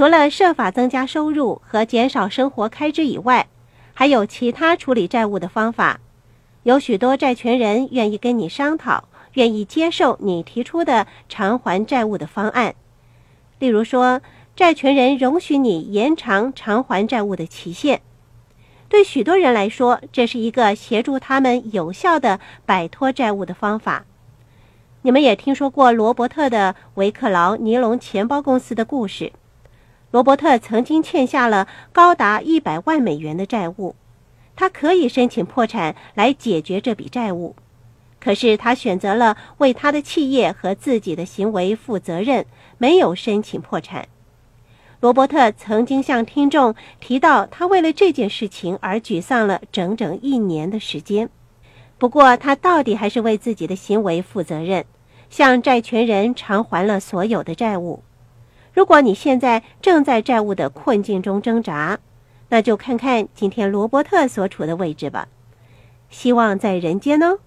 除了设法增加收入和减少生活开支以外，还有其他处理债务的方法。有许多债权人愿意跟你商讨，愿意接受你提出的偿还债务的方案。例如说，债权人容许你延长偿还债务的期限。对许多人来说，这是一个协助他们有效的摆脱债务的方法。你们也听说过罗伯特的维克劳尼龙钱包公司的故事。罗伯特曾经欠下了高达一百万美元的债务，他可以申请破产来解决这笔债务，可是他选择了为他的企业和自己的行为负责任，没有申请破产。罗伯特曾经向听众提到，他为了这件事情而沮丧了整整一年的时间。不过，他到底还是为自己的行为负责任，向债权人偿还了所有的债务。如果你现在正在债务的困境中挣扎，那就看看今天罗伯特所处的位置吧。希望在人间哦，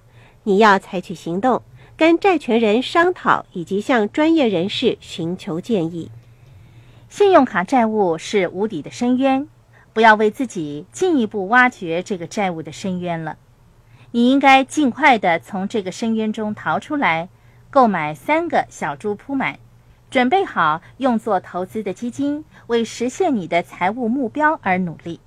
你要采取行动，跟债权人商讨，以及向专业人士寻求建议。信用卡债务是无底的深渊，不要为自己进一步挖掘这个债务的深渊了。你应该尽快的从这个深渊中逃出来，购买三个小猪铺满。准备好用作投资的基金，为实现你的财务目标而努力。